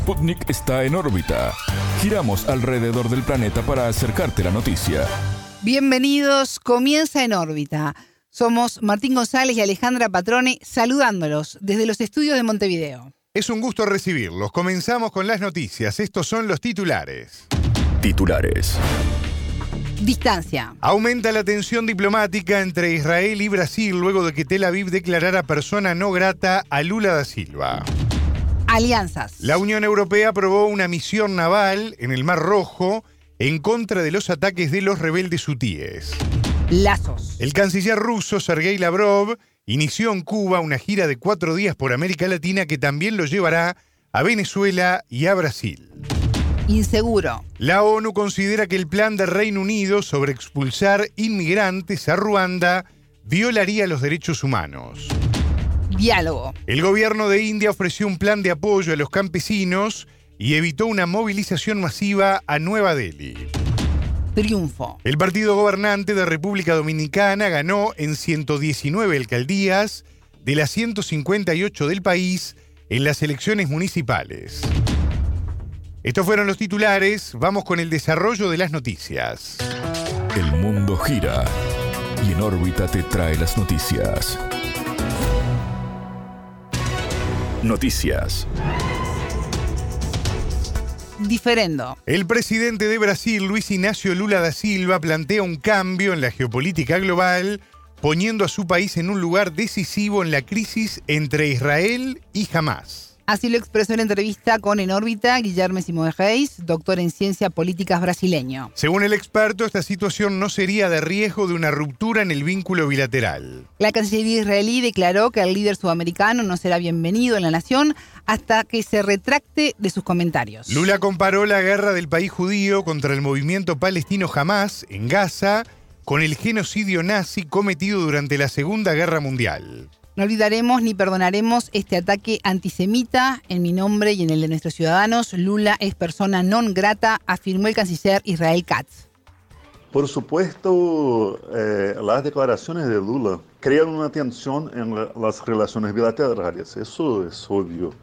Sputnik está en órbita. Giramos alrededor del planeta para acercarte la noticia. Bienvenidos, comienza en órbita. Somos Martín González y Alejandra Patrone saludándolos desde los estudios de Montevideo. Es un gusto recibirlos. Comenzamos con las noticias. Estos son los titulares. Titulares. Distancia. Aumenta la tensión diplomática entre Israel y Brasil luego de que Tel Aviv declarara persona no grata a Lula da Silva. Alianzas. La Unión Europea aprobó una misión naval en el Mar Rojo en contra de los ataques de los rebeldes hutíes. Lazos. El canciller ruso Sergei Lavrov inició en Cuba una gira de cuatro días por América Latina que también lo llevará a Venezuela y a Brasil. Inseguro. La ONU considera que el plan del Reino Unido sobre expulsar inmigrantes a Ruanda violaría los derechos humanos. Diálogo. El gobierno de India ofreció un plan de apoyo a los campesinos y evitó una movilización masiva a Nueva Delhi. Triunfo. El partido gobernante de República Dominicana ganó en 119 alcaldías de las 158 del país en las elecciones municipales. Estos fueron los titulares, vamos con el desarrollo de las noticias. El mundo gira y en órbita te trae las noticias. Noticias. Diferendo. El presidente de Brasil, Luis Ignacio Lula da Silva, plantea un cambio en la geopolítica global, poniendo a su país en un lugar decisivo en la crisis entre Israel y Hamas. Así lo expresó en entrevista con En órbita Guillermo Simón Reis, doctor en ciencias políticas brasileño. Según el experto, esta situación no sería de riesgo de una ruptura en el vínculo bilateral. La Cancillería israelí declaró que el líder sudamericano no será bienvenido en la nación hasta que se retracte de sus comentarios. Lula comparó la guerra del país judío contra el movimiento palestino Hamas en Gaza con el genocidio nazi cometido durante la Segunda Guerra Mundial. No olvidaremos ni perdonaremos este ataque antisemita en mi nombre y en el de nuestros ciudadanos. Lula es persona non grata, afirmó el canciller Israel Katz. Por supuesto, eh, las declaraciones de Lula crean una tensión en la, las relaciones bilaterales, eso es obvio.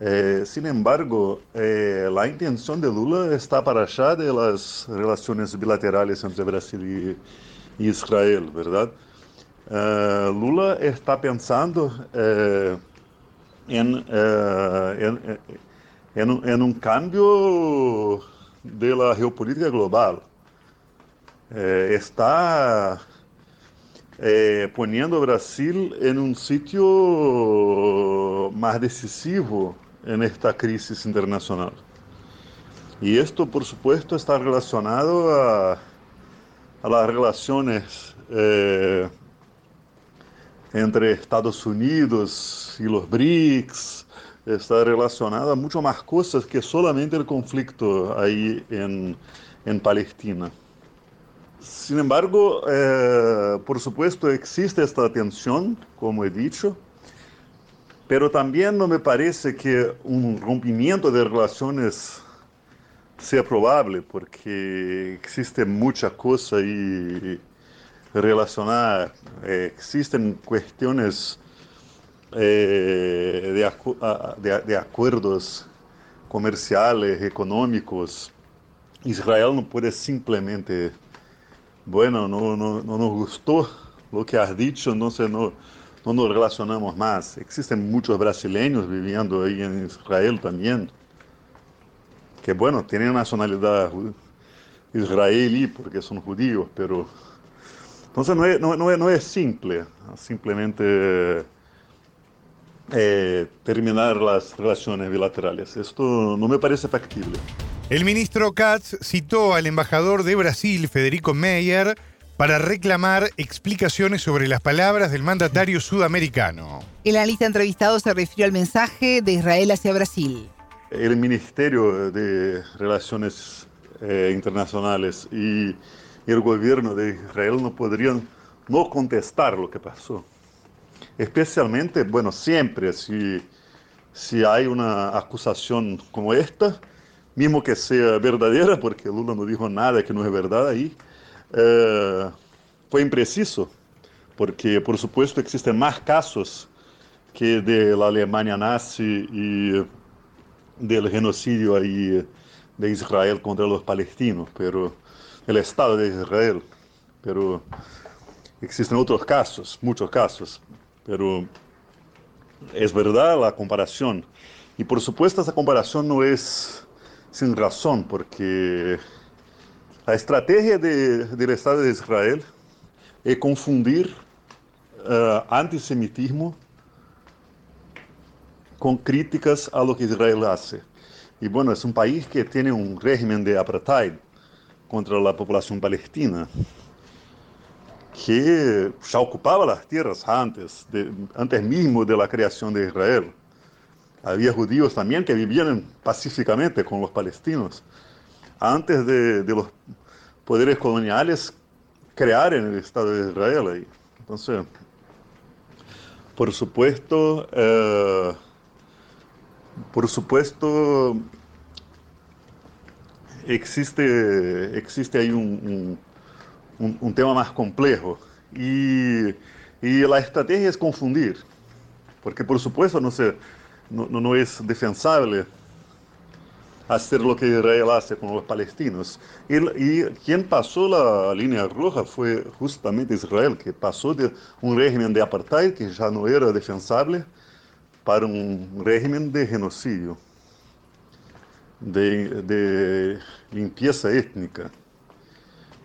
Eh, sin embargo, eh, la intención de Lula está para allá de las relaciones bilaterales entre Brasil y, y Israel, ¿verdad? Uh, Lula está pensando em, em, em, um cambio da geopolítica global. está poniendo Brasil em um sítio mais decisivo nesta crise internacional. E isto, por supuesto, está relacionado a, las relaciones eh, entre Estados Unidos y los BRICS, está relacionada a mucho más cosas que solamente el conflicto ahí en, en Palestina. Sin embargo, eh, por supuesto existe esta tensión, como he dicho, pero también no me parece que un rompimiento de relaciones sea probable, porque existe mucha cosa ahí relacionar, eh, existen cuestiones eh, de, de, acuerdos comerciales, económicos. Israel no puede simplemente, bueno, no, no, no nos gustó lo que has dicho, entonces no, no nos relacionamos más. Existen muchos brasileños viviendo ahí en Israel también, que bueno, tienen nacionalidad israelí porque son judíos, pero entonces no es, no, no, no es simple, simplemente eh, terminar las relaciones bilaterales. Esto no me parece factible. El ministro Katz citó al embajador de Brasil, Federico Meyer, para reclamar explicaciones sobre las palabras del mandatario sudamericano. El analista entrevistado se refirió al mensaje de Israel hacia Brasil. El Ministerio de Relaciones eh, Internacionales y y el gobierno de Israel no podrían no contestar lo que pasó. Especialmente, bueno, siempre si, si hay una acusación como esta, mismo que sea verdadera, porque Lula no dijo nada que no es verdad ahí, eh, fue impreciso, porque por supuesto existen más casos que de la Alemania nazi y, del genocidio ahí de Israel contra los palestinos, pero el Estado de Israel, pero existen otros casos, muchos casos, pero es verdad la comparación. Y por supuesto esa comparación no es sin razón, porque la estrategia de, del Estado de Israel es confundir uh, antisemitismo con críticas a lo que Israel hace. Y bueno, es un país que tiene un régimen de apartheid contra la población palestina, que ya ocupaba las tierras antes, de, antes mismo de la creación de Israel. Había judíos también que vivían pacíficamente con los palestinos, antes de, de los poderes coloniales crear el Estado de Israel. Ahí. Entonces, por supuesto, eh, por supuesto, existe, existe ahí un, un, un tema más complejo y, y, la estrategia es confundir, porque por supuesto no, se, no, no es defensable hacer lo que Israel hace con los palestinos. Y, y, quien pasó la línea roja fue justamente Israel, que pasó de un régimen de apartheid que ya no era defensable para un régimen de genocidio, de, limpieza étnica.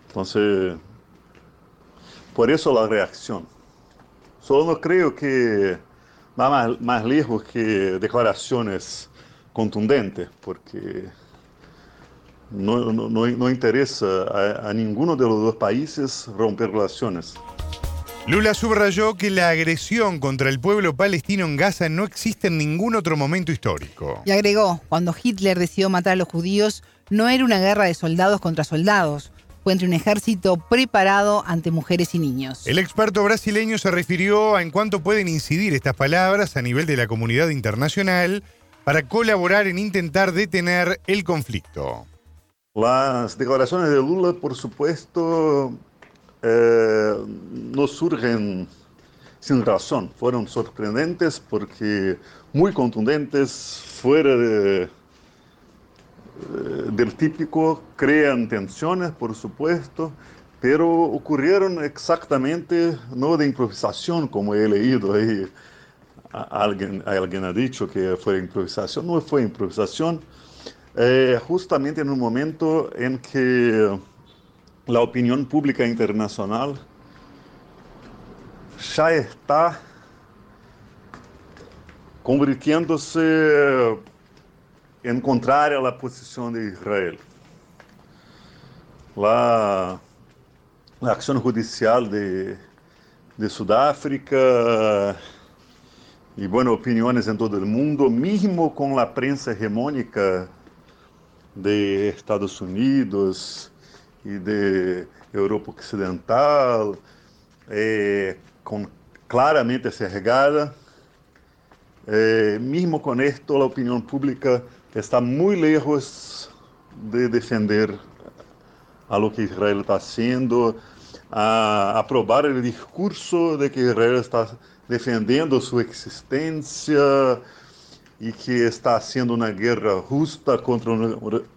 Entonces, por eso la reacción. Solo no creo que va más, más lejos que declaraciones contundente, porque no, no, no interesa a, a, ninguno de los dos países romper relaciones. Lula subrayó que la agresión contra el pueblo palestino en Gaza no existe en ningún otro momento histórico. Y agregó, cuando Hitler decidió matar a los judíos, no era una guerra de soldados contra soldados, fue entre un ejército preparado ante mujeres y niños. El experto brasileño se refirió a en cuánto pueden incidir estas palabras a nivel de la comunidad internacional para colaborar en intentar detener el conflicto. Las declaraciones de Lula, por supuesto, eh, no surgen sin razón. Fueron sorprendentes porque muy contundentes, fuera de, del típico, crean tensiones, por supuesto, pero ocurrieron exactamente no de improvisación, como he leído ahí alguien, alguien ha dicho que fue improvisación, no fue improvisación, eh, justamente en un momento en que la opinión pública internacional ya está convirtiéndose en contraria a la posición de Israel. La, la acción judicial de, de Sudáfrica y bueno, opiniones en todo el mundo, mismo con la prensa hegemónica de Estados Unidos y de Europa Occidental, eh, con claramente sesgada. Eh, mismo con esto, la opinión pública está muy lejos de defender a lo que Israel está haciendo, a aprobar el discurso de que Israel está defendendo sua existência e que está haciendo uma guerra justa contra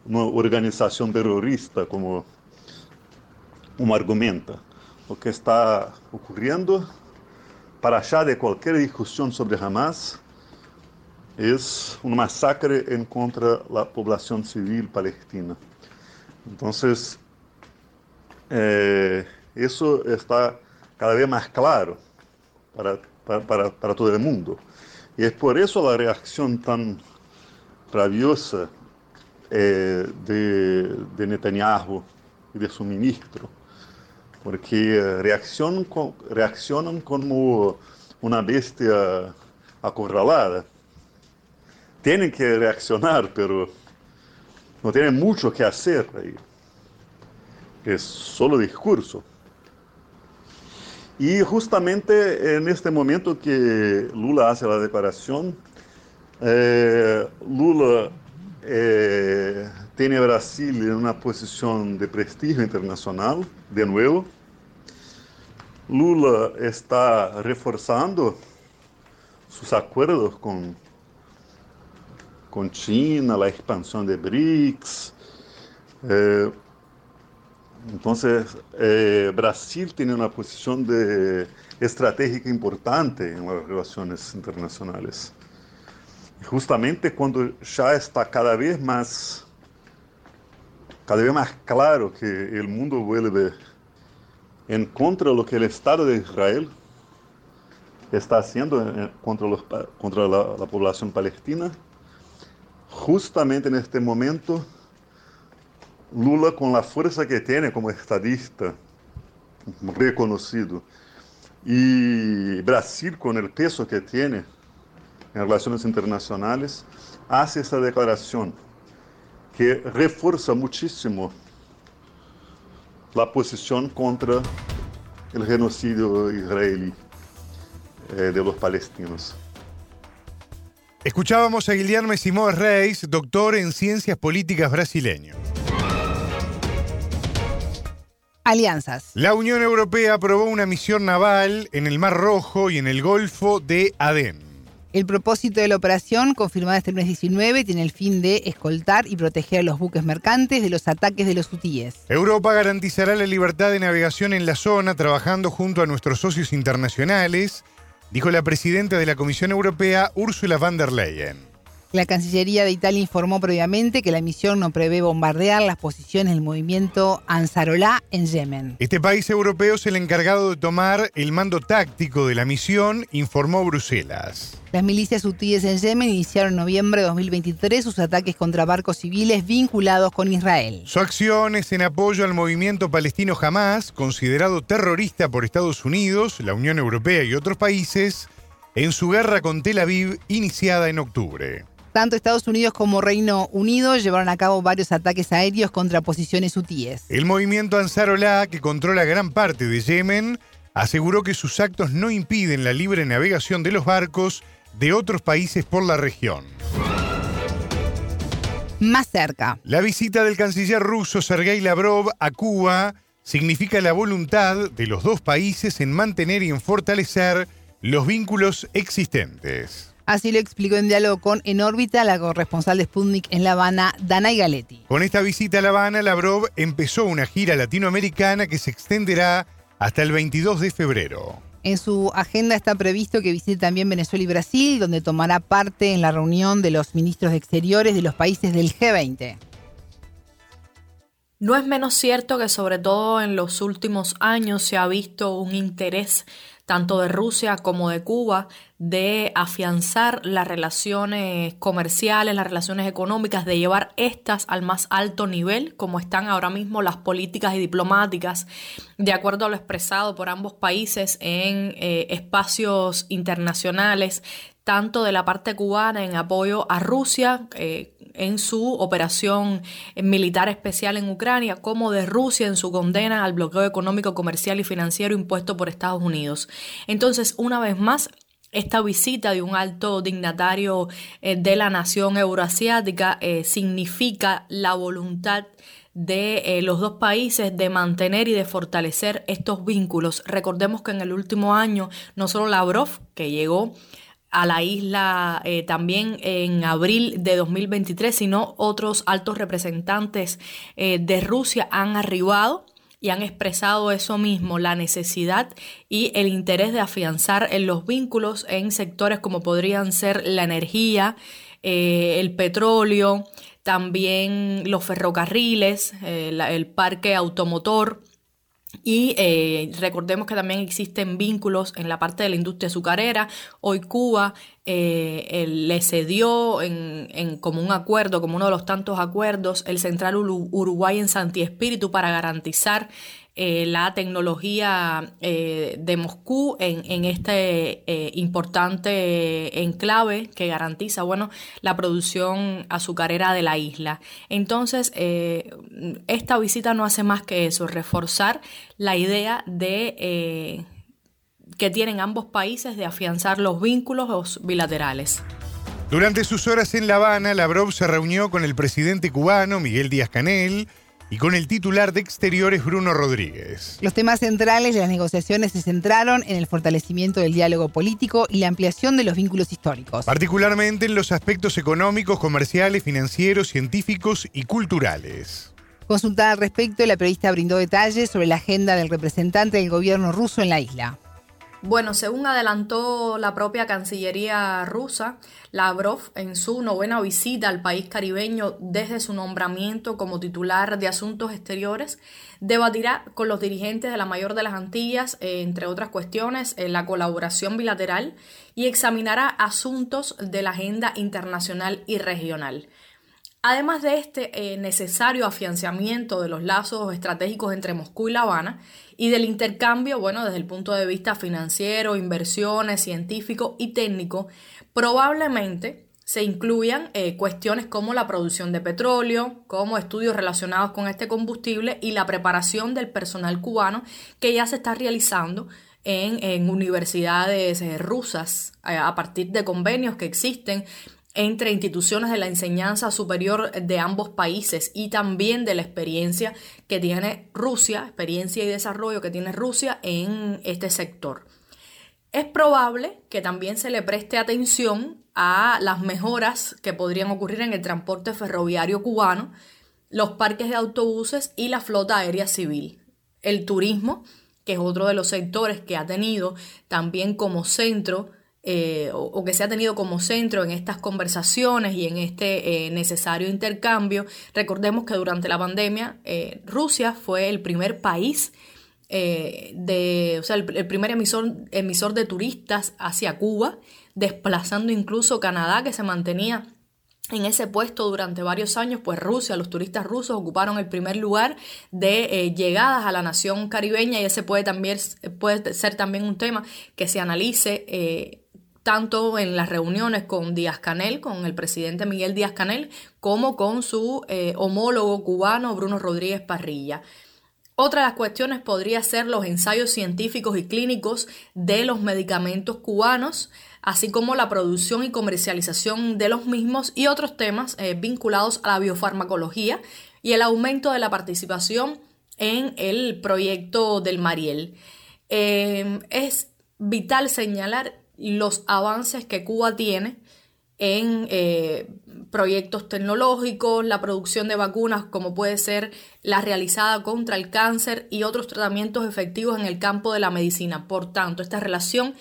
uma organização terrorista, como um argumenta. O que está ocorrendo, para allá de qualquer discussão sobre Hamas, é um massacre en contra a população civil palestina. Então, eh, isso está cada vez mais claro para para, para, para, todo el mundo. Y es por eso la reacción tan rabiosa eh, de, de, Netanyahu y de su ministro, porque reaccionan, con, reaccionan como una bestia acorralada. Tienen que reaccionar, pero no tienen mucho que hacer ahí. Es solo discurso. Y justamente en este momento que Lula hace la declaración, eh, Lula eh, tiene Brasil en una posición de prestigio internacional, de nuevo. Lula está reforzando sus acuerdos con, con China, la expansión de BRICS. Eh, entonces, eh, Brasil tiene una posición de, estratégica importante en las relaciones internacionales. Justamente cuando ya está cada vez más, cada vez más claro que el mundo vuelve en contra de lo que el Estado de Israel está haciendo contra, la, la población palestina, justamente en este momento Lula, con la fuerza que tiene como estadista reconocido, y Brasil, con el peso que tiene en relaciones internacionales, hace esa declaración que refuerza muchísimo la posición contra el genocidio israelí eh, de los palestinos. Escuchábamos a Guillermo Simón Reis, doctor en ciencias políticas brasileño. Alianzas. La Unión Europea aprobó una misión naval en el Mar Rojo y en el Golfo de Adén. El propósito de la operación, confirmada este mes 19, tiene el fin de escoltar y proteger a los buques mercantes de los ataques de los hutíes. Europa garantizará la libertad de navegación en la zona trabajando junto a nuestros socios internacionales, dijo la presidenta de la Comisión Europea, Ursula von der Leyen. La Cancillería de Italia informó previamente que la misión no prevé bombardear las posiciones del movimiento Ansarolá en Yemen. Este país europeo es el encargado de tomar el mando táctico de la misión, informó Bruselas. Las milicias hutíes en Yemen iniciaron en noviembre de 2023 sus ataques contra barcos civiles vinculados con Israel. Su acción es en apoyo al movimiento palestino Hamas, considerado terrorista por Estados Unidos, la Unión Europea y otros países, en su guerra con Tel Aviv iniciada en octubre. Tanto Estados Unidos como Reino Unido llevaron a cabo varios ataques aéreos contra posiciones hutíes. El movimiento Ansarolá, que controla gran parte de Yemen, aseguró que sus actos no impiden la libre navegación de los barcos de otros países por la región. Más cerca. La visita del canciller ruso Sergei Lavrov a Cuba significa la voluntad de los dos países en mantener y en fortalecer los vínculos existentes. Así lo explicó en diálogo con En órbita la corresponsal de Sputnik en La Habana, Danay Galetti. Con esta visita a La Habana, Lavrov empezó una gira latinoamericana que se extenderá hasta el 22 de febrero. En su agenda está previsto que visite también Venezuela y Brasil, donde tomará parte en la reunión de los ministros de Exteriores de los países del G20. No es menos cierto que sobre todo en los últimos años se ha visto un interés tanto de Rusia como de Cuba, de afianzar las relaciones comerciales, las relaciones económicas, de llevar estas al más alto nivel, como están ahora mismo las políticas y diplomáticas, de acuerdo a lo expresado por ambos países en eh, espacios internacionales, tanto de la parte cubana en apoyo a Rusia, eh, en su operación militar especial en Ucrania, como de Rusia en su condena al bloqueo económico, comercial y financiero impuesto por Estados Unidos. Entonces, una vez más, esta visita de un alto dignatario eh, de la nación euroasiática eh, significa la voluntad de eh, los dos países de mantener y de fortalecer estos vínculos. Recordemos que en el último año no solo Lavrov, que llegó a la isla eh, también en abril de 2023, sino otros altos representantes eh, de Rusia han arribado y han expresado eso mismo, la necesidad y el interés de afianzar en los vínculos en sectores como podrían ser la energía, eh, el petróleo, también los ferrocarriles, el parque automotor y eh, recordemos que también existen vínculos en la parte de la industria azucarera. Hoy Cuba eh, le cedió en, en, como un acuerdo, como uno de los tantos acuerdos, el Central Uruguay en Santi Espíritu para garantizar eh, la tecnología eh, de Moscú en, este eh, importante enclave que garantiza bueno, la producción azucarera de la isla. Entonces, esta visita no hace más que eso, reforzar la idea de que tienen ambos países de afianzar los vínculos bilaterales. Durante sus horas en La Habana, Lavrov se reunió con el presidente cubano Miguel Díaz Canel, y con el titular de Exteriores Bruno Rodríguez. Los temas centrales de las negociaciones se centraron en el fortalecimiento del diálogo político y la ampliación de los vínculos históricos. Particularmente en los aspectos económicos, comerciales, financieros, científicos y culturales. Consultada al respecto, la periodista brindó detalles sobre la agenda del representante del gobierno ruso en la isla. Bueno, según adelantó la propia Cancillería rusa, Lavrov en su novena visita al país caribeño desde su nombramiento como titular de Asuntos Exteriores, debatirá con los dirigentes de la mayor de las Antillas, eh, entre otras cuestiones, en la colaboración bilateral y examinará asuntos de la agenda internacional y regional. Además de este eh, necesario afianzamiento de los lazos estratégicos entre Moscú y La Habana y del intercambio, bueno, desde el punto de vista financiero, inversiones, científico y técnico, probablemente se incluyan eh, cuestiones como la producción de petróleo, como estudios relacionados con este combustible y la preparación del personal cubano que ya se está realizando en, universidades eh, rusas a partir de convenios que existen entre instituciones de la enseñanza superior de ambos países y también de la experiencia que tiene Rusia, experiencia y desarrollo que tiene Rusia en este sector. Es probable que también se le preste atención a las mejoras que podrían ocurrir en el transporte ferroviario cubano, los parques de autobuses y la flota aérea civil. El turismo, que es otro de los sectores que ha tenido también como centro eh, o, que se ha tenido como centro en estas conversaciones y en este eh, necesario intercambio. Recordemos que durante la pandemia eh, Rusia fue el primer país de, o sea, el, primer emisor, emisor de turistas hacia Cuba, desplazando incluso Canadá, que se mantenía en ese puesto durante varios años, pues Rusia, los turistas rusos ocuparon el primer lugar de llegadas a la nación caribeña y ese puede, también, puede ser también un tema que se analice tanto en las reuniones con Díaz Canel, con el presidente Miguel Díaz Canel, como con su eh, homólogo cubano Bruno Rodríguez Parrilla. Otra de las cuestiones podría ser los ensayos científicos y clínicos de los medicamentos cubanos, así como la producción y comercialización de los mismos y otros temas eh, vinculados a la biofarmacología y el aumento de la participación en el proyecto del Mariel. Eh, es vital señalar los avances que Cuba tiene en eh, proyectos tecnológicos, la producción de vacunas como puede ser la realizada contra el cáncer y otros tratamientos efectivos en el campo de la medicina. Por tanto, esta relación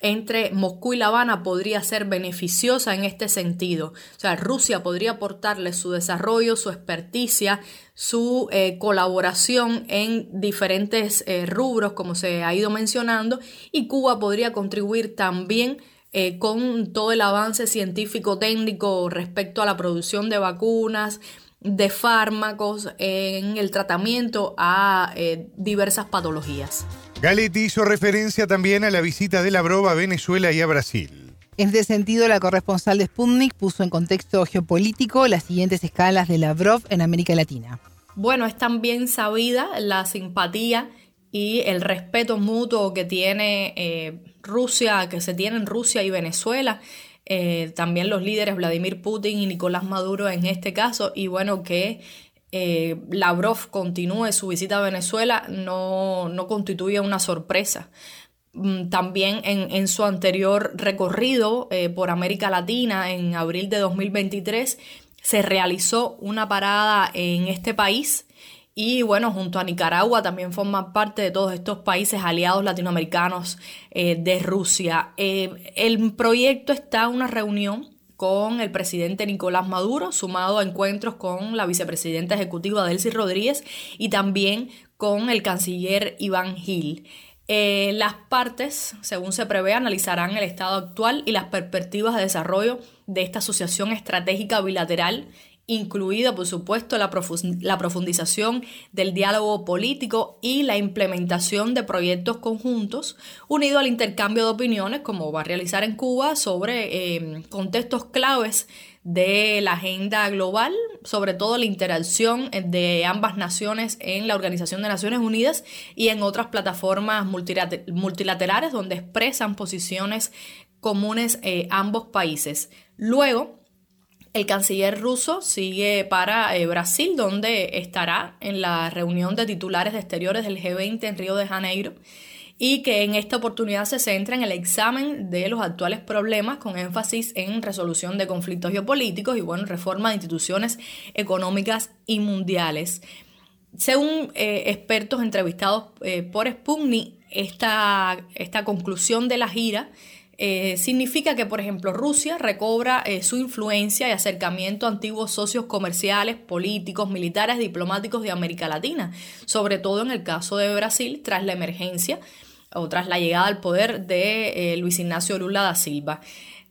entre Moscú y La Habana podría ser beneficiosa en este sentido. O sea, Rusia podría aportarle su desarrollo, su experticia, su eh, colaboración en diferentes eh, rubros, como se ha ido mencionando, y Cuba podría contribuir también eh, con todo el avance científico técnico respecto a la producción de vacunas, de fármacos, en el tratamiento a diversas patologías. Galetti hizo referencia también a la visita de Lavrov a Venezuela y a Brasil. En este sentido, la corresponsal de Sputnik puso en contexto geopolítico las siguientes escalas de Lavrov en América Latina. Bueno, es también sabida la simpatía y el respeto mutuo que tiene Rusia, eh, Rusia, que se tiene en Rusia y Venezuela. Eh, también los líderes Vladimir Putin y Nicolás Maduro en este caso, y bueno, que eh, Lavrov continúe su visita a Venezuela no, no constituye una sorpresa. Mm, también en, su anterior recorrido eh, por América Latina en abril de 2023 se realizó una parada en este país y bueno, junto a Nicaragua también forma parte de todos estos países aliados latinoamericanos eh, de Rusia. el proyecto está en una reunión con el presidente Nicolás Maduro, sumado a encuentros con la vicepresidenta ejecutiva Delcy Rodríguez y también con el canciller Iván Gil. Eh, las partes, según se prevé, analizarán el estado actual y las perspectivas de desarrollo de esta asociación estratégica bilateral incluida, por supuesto, la, profundización del diálogo político y la implementación de proyectos conjuntos, unido al intercambio de opiniones, como va a realizar en Cuba, sobre em, contextos claves de la agenda global, sobre todo la interacción de ambas naciones en la Organización de Naciones Unidas y en otras plataformas multilaterales donde expresan posiciones comunes eh, ambos países. Luego, El canciller ruso sigue para eh, Brasil, donde estará en la reunión de titulares de exteriores del G20 en Río de Janeiro y que en esta oportunidad se centra en el examen de los actuales problemas con énfasis en resolución de conflictos geopolíticos y bueno, reforma de instituciones económicas y mundiales. Según eh, expertos entrevistados eh, por Sputnik, esta, esta conclusión de la gira eh, significa que, por ejemplo, Rusia recobra eh, su influencia y acercamiento a antiguos socios comerciales, políticos, militares, diplomáticos de América Latina, sobre todo en el caso de Brasil, tras la emergencia o tras la llegada al poder de eh, Luis Ignacio Lula da Silva.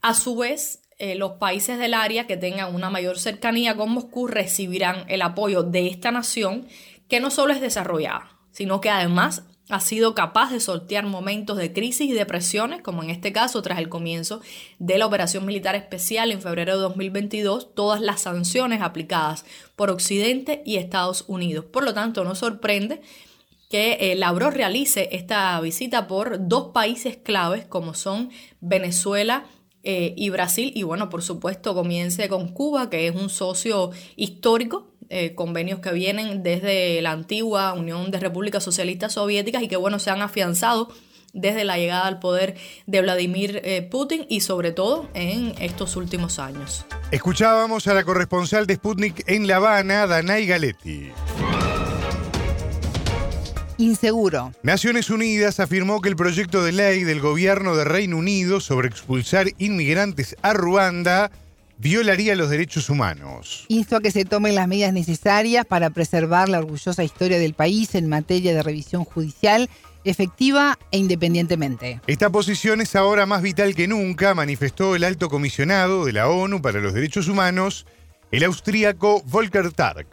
A su vez, los países del área que tengan una mayor cercanía con Moscú recibirán el apoyo de esta nación que no solo es desarrollada, sino que además ha sido capaz de sortear momentos de crisis y depresiones, como en este caso tras el comienzo de la operación militar especial en febrero de 2022, todas las sanciones aplicadas por Occidente y Estados Unidos. Por lo tanto, no sorprende que eh, realice esta visita por dos países claves como son Venezuela eh, y Brasil y bueno, por supuesto comience con Cuba, que es un socio histórico eh, convenios que vienen desde la antigua Unión de Repúblicas Socialistas Soviéticas y que, bueno, se han afianzado desde la llegada al poder de Vladimir eh, Putin y sobre todo en estos últimos años. Escuchábamos a la corresponsal de Sputnik en La Habana, Danay Galetti. Inseguro. Naciones Unidas afirmó que el proyecto de ley del gobierno de Reino Unido sobre expulsar inmigrantes a Ruanda violaría los derechos humanos. Insto a que se tomen las medidas necesarias para preservar la orgullosa historia del país en materia de revisión judicial efectiva e independientemente. Esta posición es ahora más vital que nunca, manifestó el alto comisionado de la ONU para los Derechos Humanos, el austríaco Volker Tark.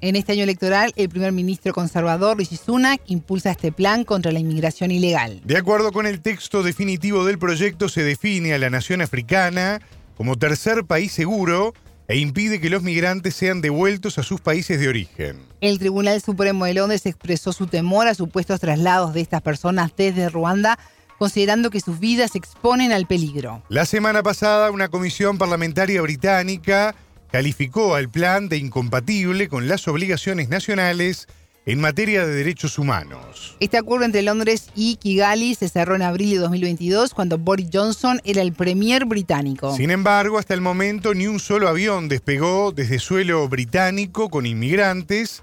En este año electoral, el primer ministro conservador Rishi Sunak impulsa este plan contra la inmigración ilegal. De acuerdo con el texto definitivo del proyecto, se define a la nación africana como tercer país seguro e impide que los migrantes sean devueltos a sus países de origen. El Tribunal Supremo de Londres expresó su temor a supuestos traslados de estas personas desde Ruanda, considerando que sus vidas se exponen al peligro. La semana pasada, una comisión parlamentaria británica calificó al plan de incompatible con las obligaciones nacionales en materia de derechos humanos. Este acuerdo entre Londres y Kigali se cerró en abril de 2022 cuando Boris Johnson era el premier británico. Sin embargo, hasta el momento ni un solo avión despegó desde suelo británico con inmigrantes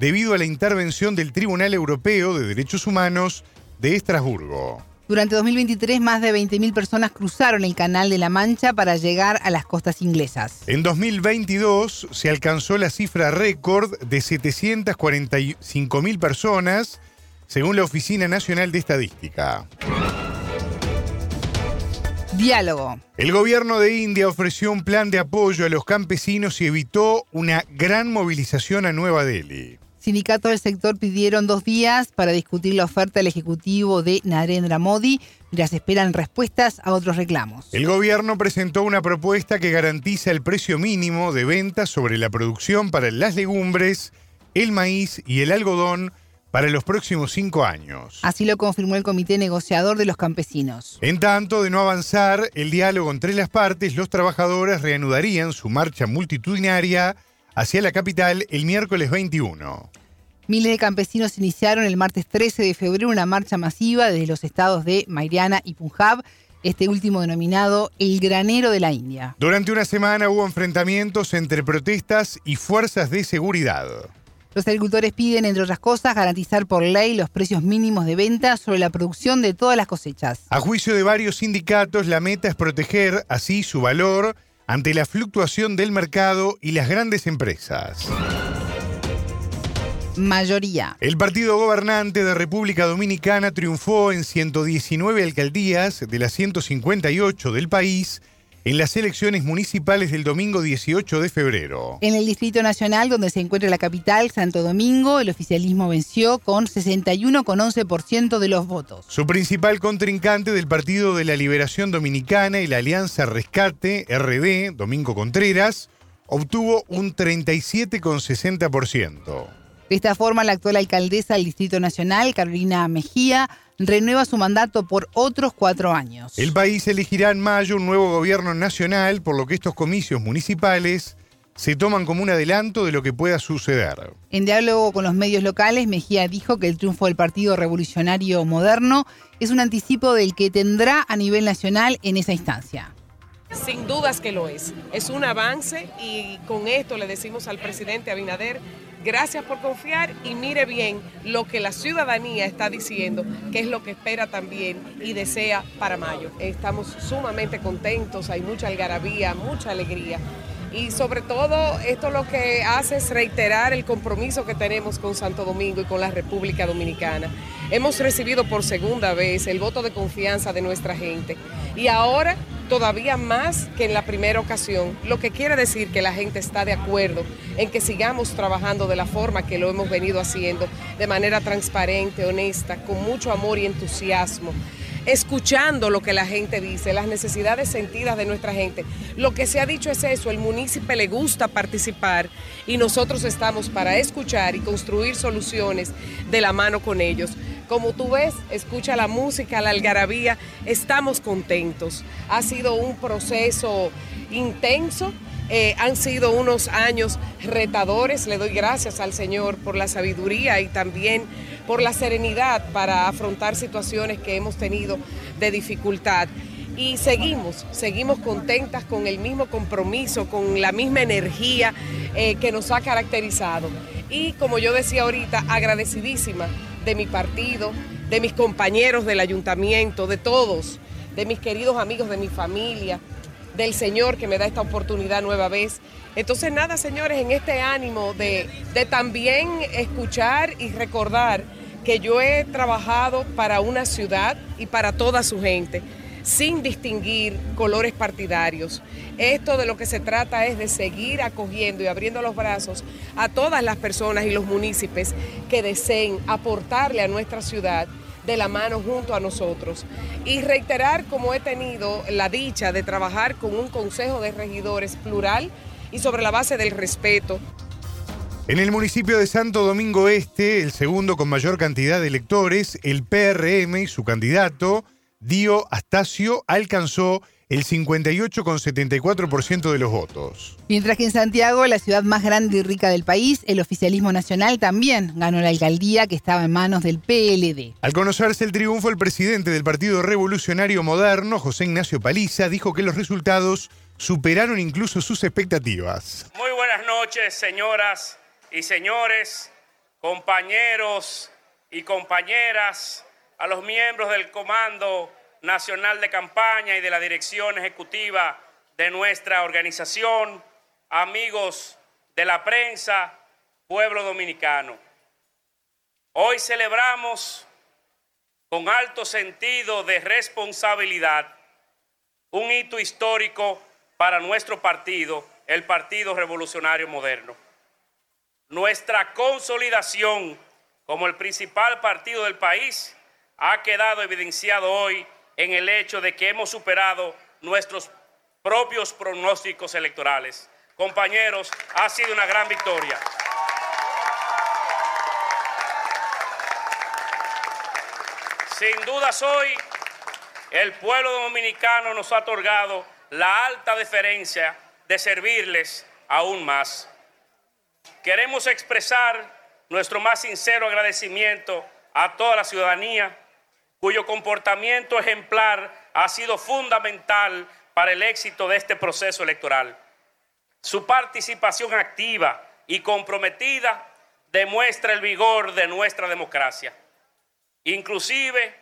debido a la intervención del Tribunal Europeo de Derechos Humanos de Estrasburgo. Durante 2023, más de 20.000 personas cruzaron el Canal de la Mancha para llegar a las costas inglesas. En 2022 se alcanzó la cifra récord de 745.000 personas, según la Oficina Nacional de Estadística. Diálogo. El gobierno de India ofreció un plan de apoyo a los campesinos y evitó una gran movilización a Nueva Delhi. Sindicatos del sector pidieron dos días para discutir la oferta del Ejecutivo de Narendra Modi mientras esperan respuestas a otros reclamos. El gobierno presentó una propuesta que garantiza el precio mínimo de venta sobre la producción para las legumbres, el maíz y el algodón para los próximos cinco años. Así lo confirmó el Comité Negociador de los Campesinos. En tanto, de no avanzar el diálogo entre las partes, los trabajadores reanudarían su marcha multitudinaria hacia la capital el miércoles 21. Miles de campesinos iniciaron el martes 13 de febrero una marcha masiva desde los estados de Mariana y Punjab, este último denominado el granero de la India. Durante una semana hubo enfrentamientos entre protestas y fuerzas de seguridad. Los agricultores piden, entre otras cosas, garantizar por ley los precios mínimos de venta sobre la producción de todas las cosechas. A juicio de varios sindicatos, la meta es proteger así su valor ante la fluctuación del mercado y las grandes empresas mayoría. El partido gobernante de República Dominicana triunfó en 119 alcaldías de las 158 del país en las elecciones municipales del domingo 18 de febrero. En el Distrito Nacional, donde se encuentra la capital, Santo Domingo, el oficialismo venció con 61,11% de los votos. Su principal contrincante del Partido de la Liberación Dominicana y la Alianza Rescate, RD, Domingo Contreras, obtuvo un 37,60%. De esta forma, la actual alcaldesa del Distrito Nacional, Carolina Mejía, renueva su mandato por otros cuatro años. El país elegirá en mayo un nuevo gobierno nacional, por lo que estos comicios municipales se toman como un adelanto de lo que pueda suceder. En diálogo con los medios locales, Mejía dijo que el triunfo del Partido Revolucionario Moderno es un anticipo del que tendrá a nivel nacional en esa instancia. Sin dudas que lo es. Es un avance y con esto le decimos al presidente Abinader, gracias por confiar y mire bien lo que la ciudadanía está diciendo, que es lo que espera también y desea para mayo. Estamos sumamente contentos, hay mucha algarabía, mucha alegría y sobre todo esto lo que hace es reiterar el compromiso que tenemos con Santo Domingo y con la República Dominicana. Hemos recibido por segunda vez el voto de confianza de nuestra gente y ahora todavía más que en la primera ocasión, lo que quiere decir que la gente está de acuerdo en que sigamos trabajando de la forma que lo hemos venido haciendo, de manera transparente, honesta, con mucho amor y entusiasmo escuchando lo que la gente dice, las necesidades sentidas de nuestra gente. Lo que se ha dicho es eso, el municipio le gusta participar y nosotros estamos para escuchar y construir soluciones de la mano con ellos. Como tú ves, escucha la música, la algarabía, estamos contentos. Ha sido un proceso intenso, eh, han sido unos años retadores. Le doy gracias al Señor por la sabiduría y también por la serenidad para afrontar situaciones que hemos tenido de dificultad. Y seguimos, seguimos contentas con el mismo compromiso, con la misma energía eh, que nos ha caracterizado. Y como yo decía ahorita, agradecidísima de mi partido, de mis compañeros del ayuntamiento, de todos, de mis queridos amigos, de mi familia, del Señor que me da esta oportunidad nueva vez. Entonces nada, señores, en este ánimo de, de también escuchar y recordar que yo he trabajado para una ciudad y para toda su gente, sin distinguir colores partidarios. Esto de lo que se trata es de seguir acogiendo y abriendo los brazos a todas las personas y los municipios que deseen aportarle a nuestra ciudad de la mano junto a nosotros. Y reiterar como he tenido la dicha de trabajar con un consejo de regidores plural y sobre la base del respeto. En el municipio de Santo Domingo Este, el segundo con mayor cantidad de electores, el PRM y su candidato, Dio Astacio, alcanzó el 58,74% de los votos. Mientras que en Santiago, la ciudad más grande y rica del país, el oficialismo nacional también ganó la alcaldía que estaba en manos del PLD. Al conocerse el triunfo, el presidente del Partido Revolucionario Moderno, José Ignacio Paliza, dijo que los resultados superaron incluso sus expectativas. Muy buenas noches, señoras y señores, compañeros y compañeras, a los miembros del Comando Nacional de Campaña y de la Dirección Ejecutiva de nuestra organización, amigos de la prensa, pueblo dominicano. Hoy celebramos con alto sentido de responsabilidad un hito histórico para nuestro partido, el Partido Revolucionario Moderno nuestra consolidación como el principal partido del país ha quedado evidenciado hoy en el hecho de que hemos superado nuestros propios pronósticos electorales. Compañeros, ha sido una gran victoria. Sin dudas hoy el pueblo dominicano nos ha otorgado la alta deferencia de servirles aún más. Queremos expresar nuestro más sincero agradecimiento a toda la ciudadanía cuyo comportamiento ejemplar ha sido fundamental para el éxito de este proceso electoral. Su participación activa y comprometida demuestra el vigor de nuestra democracia. Inclusive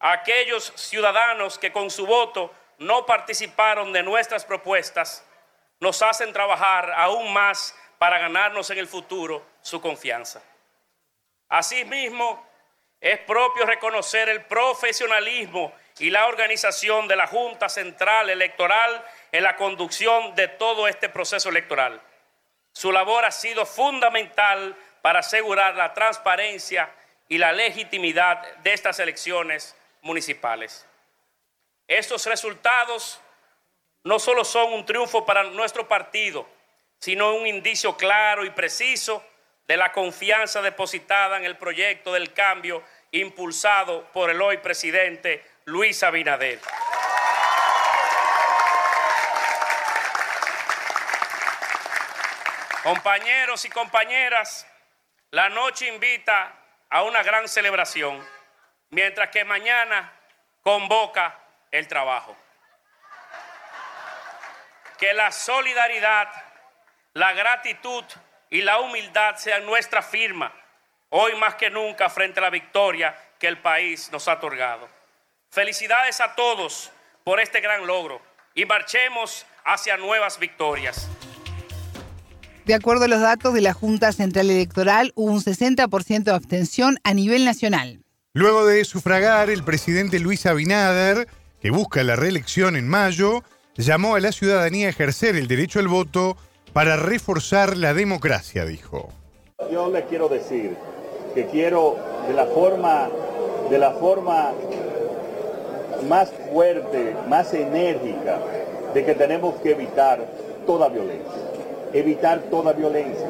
aquellos ciudadanos que con su voto no participaron de nuestras propuestas nos hacen trabajar aún más para ganarnos en el futuro su confianza. Asimismo, es propio reconocer el profesionalismo y la organización de la Junta Central Electoral en la conducción de todo este proceso electoral. Su labor ha sido fundamental para asegurar la transparencia y la legitimidad de estas elecciones municipales. Estos resultados no solo son un triunfo para nuestro partido, sino un indicio claro y preciso de la confianza depositada en el proyecto del cambio impulsado por el hoy presidente Luis Abinader. Compañeros y compañeras, la noche invita a una gran celebración, mientras que mañana convoca el trabajo. Que la solidaridad, la gratitud y la humildad sean nuestra firma, hoy más que nunca frente a la victoria que el país nos ha otorgado. Felicidades a todos por este gran logro y marchemos hacia nuevas victorias. De acuerdo a los datos de la Junta Central Electoral, hubo un 60% de abstención a nivel nacional. Luego de sufragar, el presidente Luis Abinader, que busca la reelección en mayo, llamó a la ciudadanía a ejercer el derecho al voto para reforzar la democracia, dijo. Yo le quiero decir que quiero de la forma, de la forma más fuerte, más enérgica, de que tenemos que evitar toda violencia, evitar toda violencia.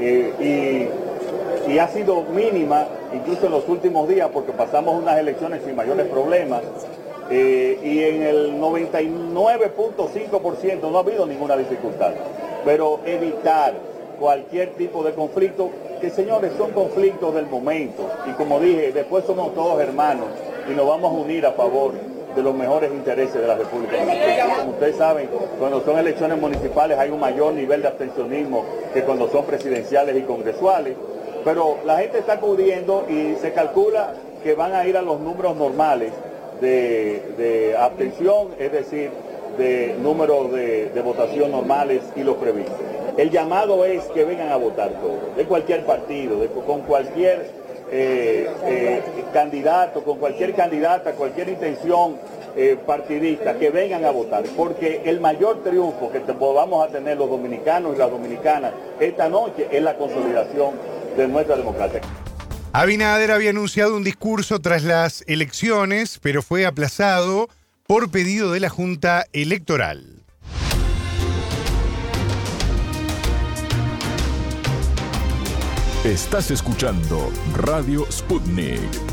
Eh, y ha sido mínima, incluso en los últimos días, porque pasamos unas elecciones sin mayores problemas, eh, y en el 99.5% no ha habido ninguna dificultad. Pero evitar cualquier tipo de conflicto, que señores, son conflictos del momento. Y como dije, después somos todos hermanos y nos vamos a unir a favor de los mejores intereses de la República. Como ustedes saben, cuando son elecciones municipales hay un mayor nivel de abstencionismo que cuando son presidenciales y congresuales. Pero la gente está acudiendo y se calcula que van a ir a los números normales de, abstención, es decir, de número de, votación normales y los previstos. El llamado es que vengan a votar todos, de cualquier partido, con cualquier eh, eh, candidato, con cualquier candidata, cualquier intención eh, partidista, que vengan a votar, porque el mayor triunfo que vamos a tener los dominicanos y las dominicanas esta noche es la consolidación de nuestra democracia. Abinader había anunciado un discurso tras las elecciones, pero fue aplazado por pedido de la Junta Electoral. Estás escuchando Radio Sputnik.